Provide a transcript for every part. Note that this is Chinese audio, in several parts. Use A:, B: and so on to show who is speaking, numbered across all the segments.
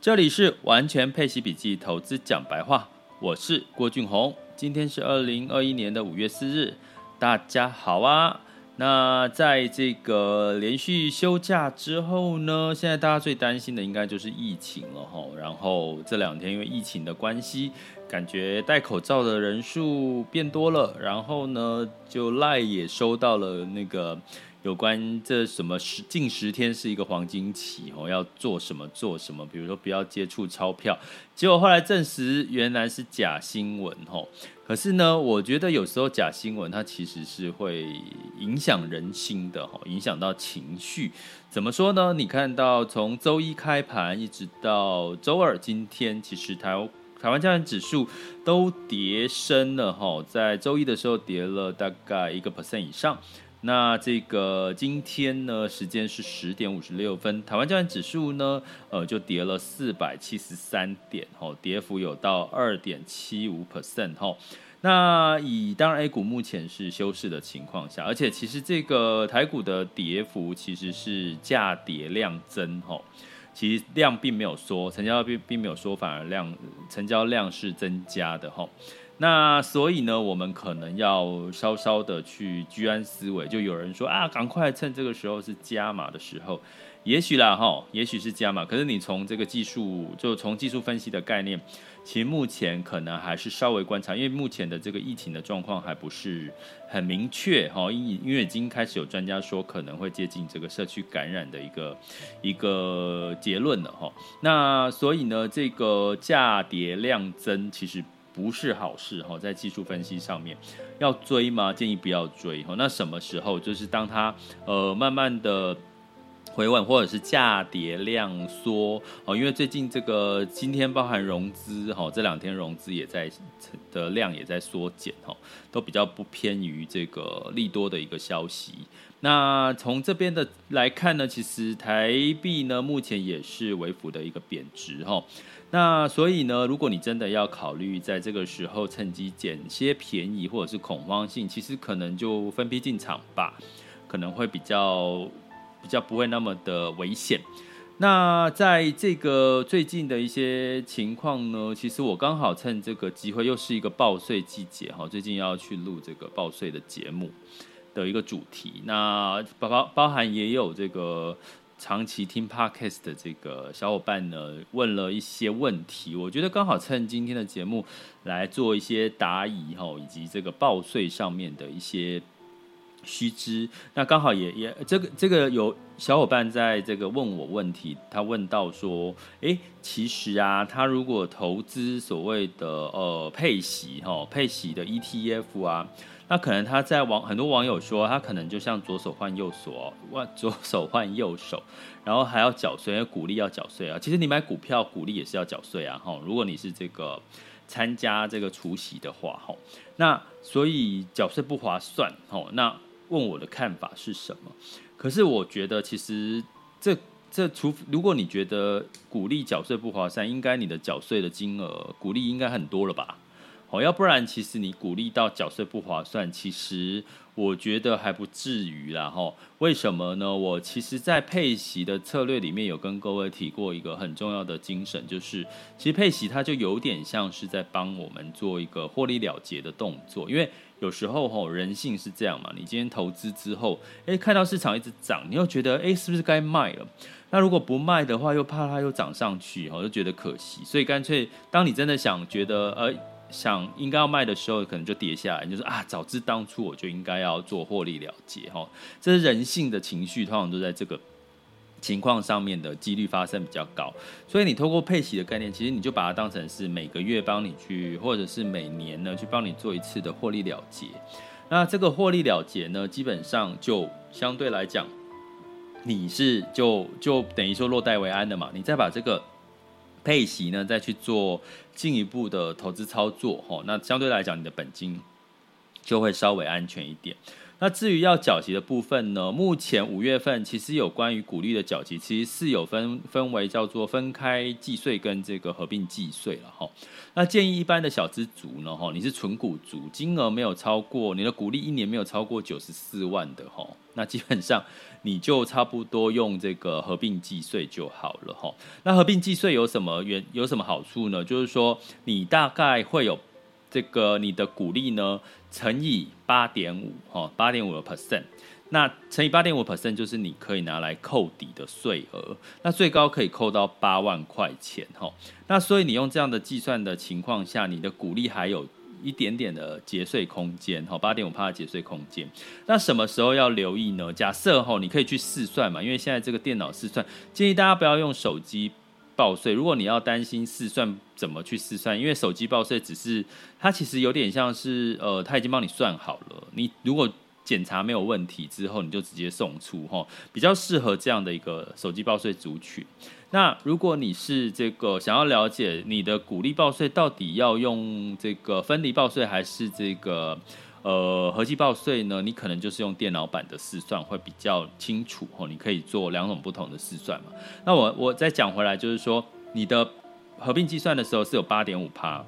A: 这里是完全配息笔记投资讲白话，我是郭俊宏。今天是二零二一年的五月四日，大家好啊。那在这个连续休假之后呢，现在大家最担心的应该就是疫情了哈。然后这两天因为疫情的关系，感觉戴口罩的人数变多了，然后呢，就赖也收到了那个。有关这什么十近十天是一个黄金期哦，要做什么做什么，比如说不要接触钞票，结果后来证实原来是假新闻吼。可是呢，我觉得有时候假新闻它其实是会影响人心的吼，影响到情绪。怎么说呢？你看到从周一开盘一直到周二，今天其实台台湾加权指数都跌升了哈，在周一的时候跌了大概一个 percent 以上。那这个今天呢，时间是十点五十六分，台湾加权指数呢，呃，就跌了四百七十三点，吼，跌幅有到二点七五 percent，吼。那以当然 A 股目前是休市的情况下，而且其实这个台股的跌幅其实是价跌量增，吼，其实量并没有缩，成交并并没有缩，反而量成交量是增加的，吼。那所以呢，我们可能要稍稍的去居安思危。就有人说啊，赶快趁这个时候是加码的时候，也许啦哈，也许是加码。可是你从这个技术，就从技术分析的概念，其实目前可能还是稍微观察，因为目前的这个疫情的状况还不是很明确哈。因因为已经开始有专家说可能会接近这个社区感染的一个一个结论了哈。那所以呢，这个价跌量增其实。不是好事哈，在技术分析上面要追吗？建议不要追哈。那什么时候？就是当它呃慢慢的回稳，或者是价跌量缩哦。因为最近这个今天包含融资哈，这两天融资也在的量也在缩减哈，都比较不偏于这个利多的一个消息。那从这边的来看呢，其实台币呢目前也是微幅的一个贬值哈。那所以呢，如果你真的要考虑在这个时候趁机捡些便宜，或者是恐慌性，其实可能就分批进场吧，可能会比较比较不会那么的危险。那在这个最近的一些情况呢，其实我刚好趁这个机会，又是一个报税季节哈，最近要去录这个报税的节目的一个主题，那包包包含也有这个。长期听 Podcast 的这个小伙伴呢，问了一些问题，我觉得刚好趁今天的节目来做一些答疑哈，以及这个报税上面的一些须知。那刚好也也这个这个有小伙伴在这个问我问题，他问到说，诶，其实啊，他如果投资所谓的呃配息哈配息的 ETF 啊。那可能他在网很多网友说，他可能就像左手换右手，换 左手换右手，然后还要缴税，因为股利要缴税啊。其实你买股票股利也是要缴税啊，哈。如果你是这个参加这个除息的话，哈，那所以缴税不划算，哈。那问我的看法是什么？可是我觉得其实这这除如果你觉得股利缴税不划算，应该你的缴税的金额股利应该很多了吧？哦，要不然其实你鼓励到缴税不划算，其实我觉得还不至于啦。哈，为什么呢？我其实，在配息的策略里面有跟各位提过一个很重要的精神，就是其实配息它就有点像是在帮我们做一个获利了结的动作。因为有时候哈，人性是这样嘛，你今天投资之后，诶，看到市场一直涨，你又觉得诶，是不是该卖了？那如果不卖的话，又怕它又涨上去，哈，就觉得可惜。所以干脆，当你真的想觉得，呃。想应该要卖的时候，可能就跌下来。就说啊，早知当初我就应该要做获利了结哈。这是人性的情绪，通常都在这个情况上面的几率发生比较高。所以你透过配息的概念，其实你就把它当成是每个月帮你去，或者是每年呢去帮你做一次的获利了结。那这个获利了结呢，基本上就相对来讲你是就就等于说落袋为安的嘛，你再把这个配息呢再去做进一步的投资操作，吼，那相对来讲你的本金就会稍微安全一点。那至于要缴息的部分呢，目前五月份其实有关于股利的缴息，其实是有分分为叫做分开计税跟这个合并计税了哈。那建议一般的小资族呢，哈，你是纯股族，金额没有超过你的股利一年没有超过九十四万的哈，那基本上你就差不多用这个合并计税就好了哈。那合并计税有什么原有什么好处呢？就是说你大概会有。这个你的股利呢，乘以八点五，哈，八点五的 percent，那乘以八点五 percent 就是你可以拿来扣抵的税额，那最高可以扣到八万块钱，哈，那所以你用这样的计算的情况下，你的股利还有一点点的节税空间，哈，八点五趴的节税空间。那什么时候要留意呢？假设哈，你可以去试算嘛，因为现在这个电脑试算，建议大家不要用手机。报税，如果你要担心试算怎么去试算，因为手机报税只是它其实有点像是呃，它已经帮你算好了。你如果检查没有问题之后，你就直接送出齁，比较适合这样的一个手机报税族群。那如果你是这个想要了解你的股利报税到底要用这个分离报税还是这个？呃，合计报税呢，你可能就是用电脑版的试算会比较清楚哦。你可以做两种不同的试算嘛。那我我再讲回来，就是说你的合并计算的时候是有八点五趴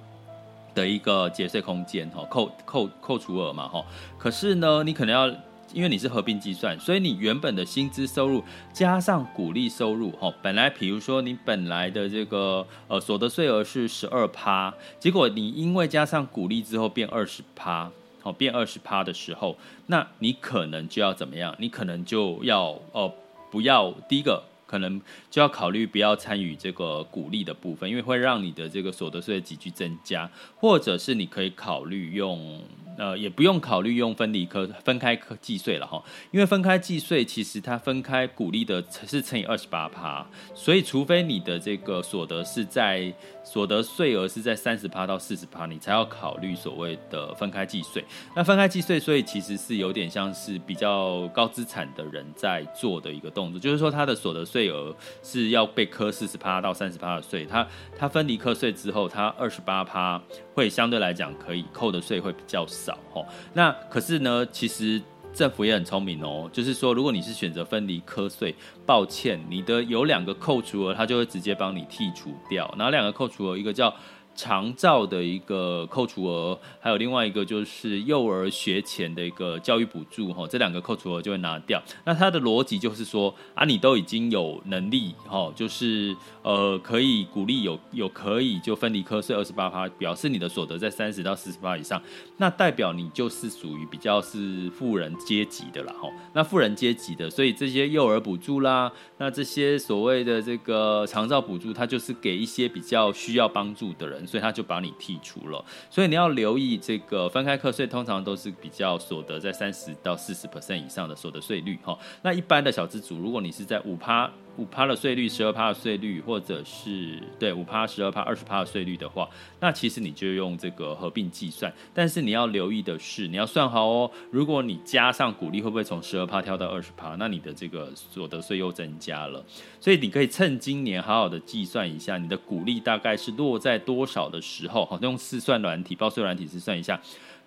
A: 的一个节税空间哈，扣扣扣除额嘛哈。可是呢，你可能要因为你是合并计算，所以你原本的薪资收入加上股利收入哈，本来比如说你本来的这个呃所得税额是十二趴，结果你因为加上股利之后变二十趴。哦，变二十趴的时候，那你可能就要怎么样？你可能就要哦、呃，不要第一个，可能就要考虑不要参与这个鼓励的部分，因为会让你的这个所得税的急剧增加，或者是你可以考虑用。呃，也不用考虑用分离科分开科计税了哈，因为分开计税其实它分开鼓励的是乘以二十八趴，所以除非你的这个所得是在所得税额是在三十趴到四十趴，你才要考虑所谓的分开计税。那分开计税，所以其实是有点像是比较高资产的人在做的一个动作，就是说他的所得税额是要被科四十趴到三十趴的税，他他分离课税之后，他二十八趴会相对来讲可以扣的税会比较少。少哦，那可是呢，其实政府也很聪明哦，就是说，如果你是选择分离课税，抱歉，你的有两个扣除额，它就会直接帮你剔除掉。然后两个扣除额？一个叫长照的一个扣除额，还有另外一个就是幼儿学前的一个教育补助，哈，这两个扣除额就会拿掉。那它的逻辑就是说，啊，你都已经有能力，哈，就是呃，可以鼓励有有可以就分离课税二十八趴，表示你的所得在三十到四十八以上，那代表你就是属于比较是富人阶级的啦，哈。那富人阶级的，所以这些幼儿补助啦，那这些所谓的这个长照补助，它就是给一些比较需要帮助的人。所以他就把你剔除了，所以你要留意这个分开课税，通常都是比较所得在三十到四十 percent 以上的所得税率哈。那一般的小资组，如果你是在五趴。五趴的税率，十二趴的税率，或者是对五趴、十二趴、二十趴的税率的话，那其实你就用这个合并计算。但是你要留意的是，你要算好哦。如果你加上股利，会不会从十二趴跳到二十趴？那你的这个所得税又增加了。所以你可以趁今年好好的计算一下，你的股利大概是落在多少的时候，好，用试算软体、报税软体试算一下。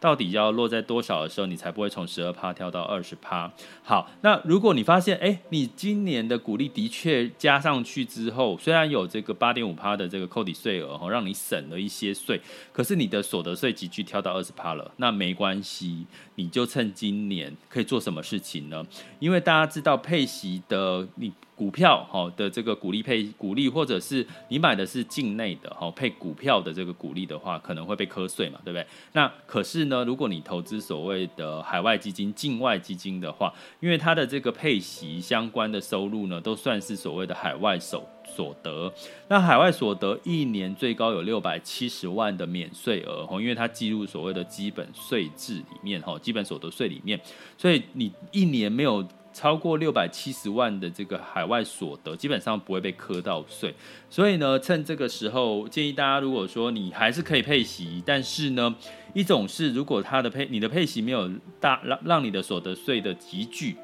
A: 到底要落在多少的时候，你才不会从十二趴跳到二十趴？好，那如果你发现，哎，你今年的股利的确加上去之后，虽然有这个八点五趴的这个扣抵税额哈，让你省了一些税，可是你的所得税急剧跳到二十趴了，那没关系，你就趁今年可以做什么事情呢？因为大家知道配息的你。股票哈的这个股利配股利，或者是你买的是境内的哈配股票的这个股利的话，可能会被课税嘛，对不对？那可是呢，如果你投资所谓的海外基金、境外基金的话，因为它的这个配息相关的收入呢，都算是所谓的海外所所得。那海外所得一年最高有六百七十万的免税额哈，因为它计入所谓的基本税制里面哈，基本所得税里面，所以你一年没有。超过六百七十万的这个海外所得，基本上不会被课到税。所以呢，趁这个时候，建议大家，如果说你还是可以配息，但是呢，一种是如果他的配你的配息没有大让让你的所得税的急剧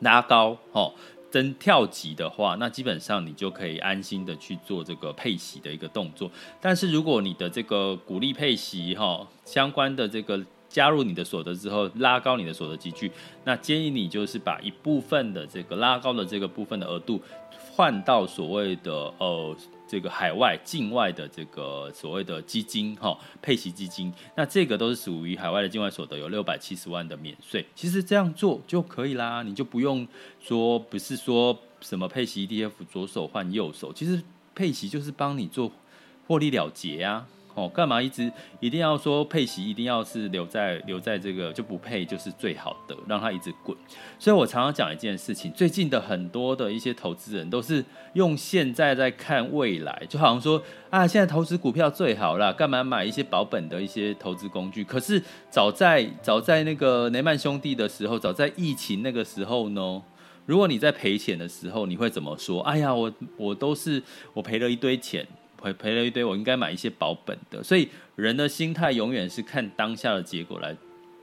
A: 拉高，哦。增跳级的话，那基本上你就可以安心的去做这个配息的一个动作。但是如果你的这个鼓励配息哈相关的这个加入你的所得之后，拉高你的所得级距，那建议你就是把一部分的这个拉高的这个部分的额度换到所谓的呃。这个海外、境外的这个所谓的基金，哈，配息基金，那这个都是属于海外的境外所得，有六百七十万的免税。其实这样做就可以啦，你就不用说不是说什么配息 ETF 左手换右手，其实配息就是帮你做获利了结、啊。哦，干嘛一直一定要说配息，一定要是留在留在这个就不配就是最好的，让它一直滚。所以我常常讲一件事情，最近的很多的一些投资人都是用现在在看未来，就好像说啊，现在投资股票最好啦，干嘛买一些保本的一些投资工具？可是早在早在那个雷曼兄弟的时候，早在疫情那个时候呢，如果你在赔钱的时候，你会怎么说？哎呀，我我都是我赔了一堆钱。赔赔了一堆，我应该买一些保本的。所以人的心态永远是看当下的结果来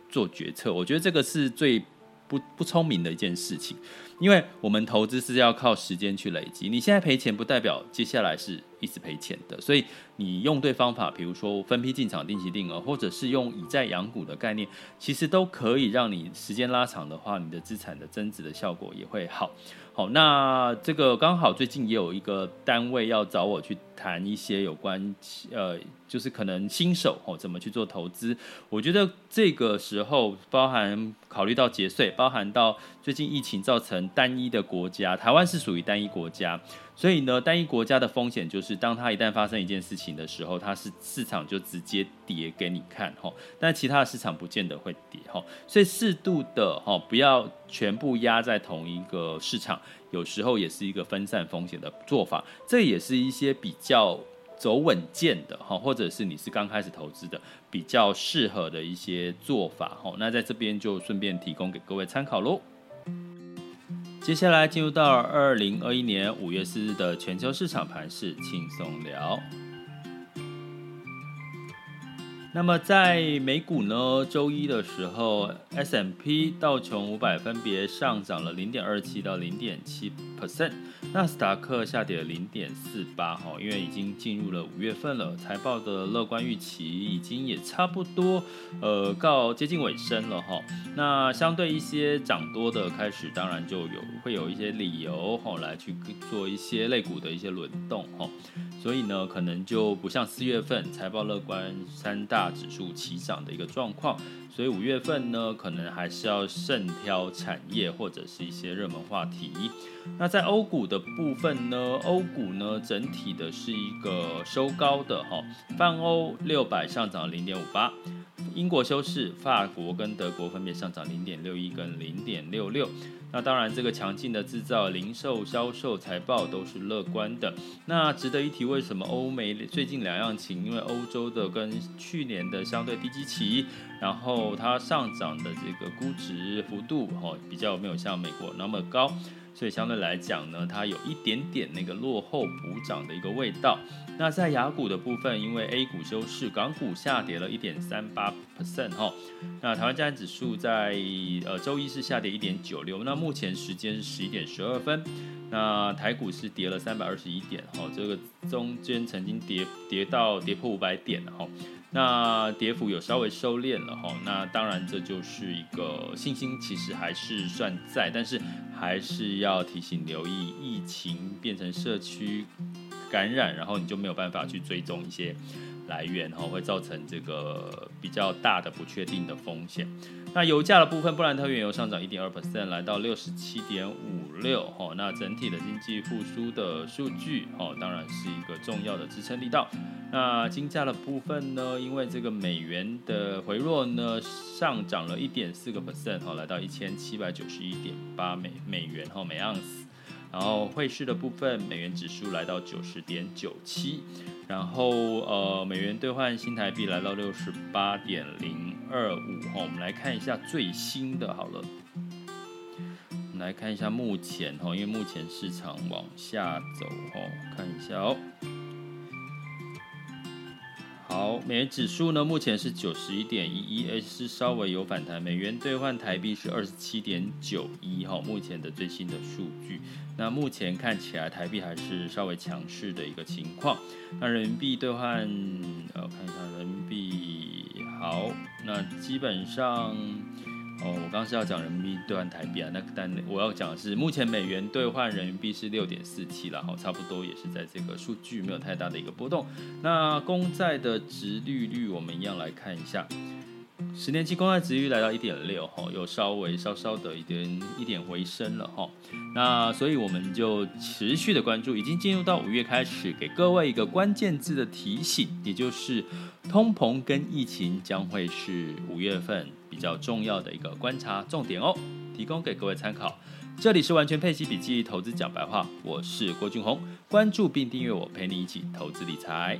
A: 做决策。我觉得这个是最不不聪明的一件事情，因为我们投资是要靠时间去累积。你现在赔钱，不代表接下来是一直赔钱的。所以你用对方法，比如说分批进场、定期定额，或者是用以债养股的概念，其实都可以让你时间拉长的话，你的资产的增值的效果也会好。好，那这个刚好最近也有一个单位要找我去谈一些有关，呃，就是可能新手哦怎么去做投资。我觉得这个时候包含考虑到节税，包含到最近疫情造成单一的国家，台湾是属于单一国家。所以呢，单一国家的风险就是，当它一旦发生一件事情的时候，它是市场就直接跌给你看哈，但其他的市场不见得会跌哈。所以适度的哈，不要全部压在同一个市场，有时候也是一个分散风险的做法。这也是一些比较走稳健的哈，或者是你是刚开始投资的比较适合的一些做法哈。那在这边就顺便提供给各位参考喽。接下来进入到二零二一年五月四日的全球市场盘势轻松聊。那么在美股呢，周一的时候，S M P 道琼五百分别上涨了零点二七到零点七 percent，纳斯达克下跌了零点四八哈，因为已经进入了五月份了，财报的乐观预期已经也差不多呃告接近尾声了哈。那相对一些涨多的开始，当然就有会有一些理由哈来去做一些类股的一些轮动哈。所以呢，可能就不像四月份财报乐观，三大指数齐涨的一个状况。所以五月份呢，可能还是要慎挑产业或者是一些热门话题。那在欧股的部分呢，欧股呢整体的是一个收高的哈，泛欧六百上涨零点五八。英国休市，法国跟德国分别上涨零点六一跟零点六六。那当然，这个强劲的制造、零售、销售财报都是乐观的。那值得一提，为什么欧美最近两样情？因为欧洲的跟去年的相对低基期，然后它上涨的这个估值幅度哦，比较没有像美国那么高。所以相对来讲呢，它有一点点那个落后补涨的一个味道。那在雅股的部分，因为 A 股休市，港股下跌了一点三八 percent 哈。那台湾加权指数在呃周一是下跌一点九六，那目前时间是十一点十二分。那台股是跌了三百二十一点哈，这个中间曾经跌跌到跌破五百点哈。那跌幅有稍微收敛了哈，那当然这就是一个信心其实还是算在，但是还是要提醒留意疫情变成社区感染，然后你就没有办法去追踪一些来源哈，会造成这个比较大的不确定的风险。那油价的部分，布兰特原油上涨一点二 percent，来到六十七点五六吼。那整体的经济复苏的数据哦，当然是一个重要的支撑力道。那金价的部分呢，因为这个美元的回落呢，上涨了一点四个 percent 哈，来到一千七百九十一点八美美元哈每盎司。然后汇市的部分，美元指数来到九十点九七，然后呃，美元兑换新台币来到六十八点零二五哈。我们来看一下最新的，好了，我们来看一下目前哈，因为目前市场往下走哈，看一下哦。好，美元指数呢，目前是九十一点一一，而是稍微有反弹。美元兑换台币是二十七点九一，哈，目前的最新的数据。那目前看起来台币还是稍微强势的一个情况。那人民币兑换，呃，我看一下人民币，好，那基本上。哦，我刚是要讲人民币兑换台币啊，那但我要讲的是，目前美元兑换人民币是六点四七了，好，差不多也是在这个数据没有太大的一个波动。那公债的殖利率，我们一样来看一下，十年期公债殖利率来到一点六，哈，又稍微稍稍的一点一点回升了，哈。那所以我们就持续的关注，已经进入到五月开始，给各位一个关键字的提醒，也就是通膨跟疫情将会是五月份。比较重要的一个观察重点哦，提供给各位参考。这里是完全配息笔记投资讲白话，我是郭俊宏，关注并订阅我，陪你一起投资理财。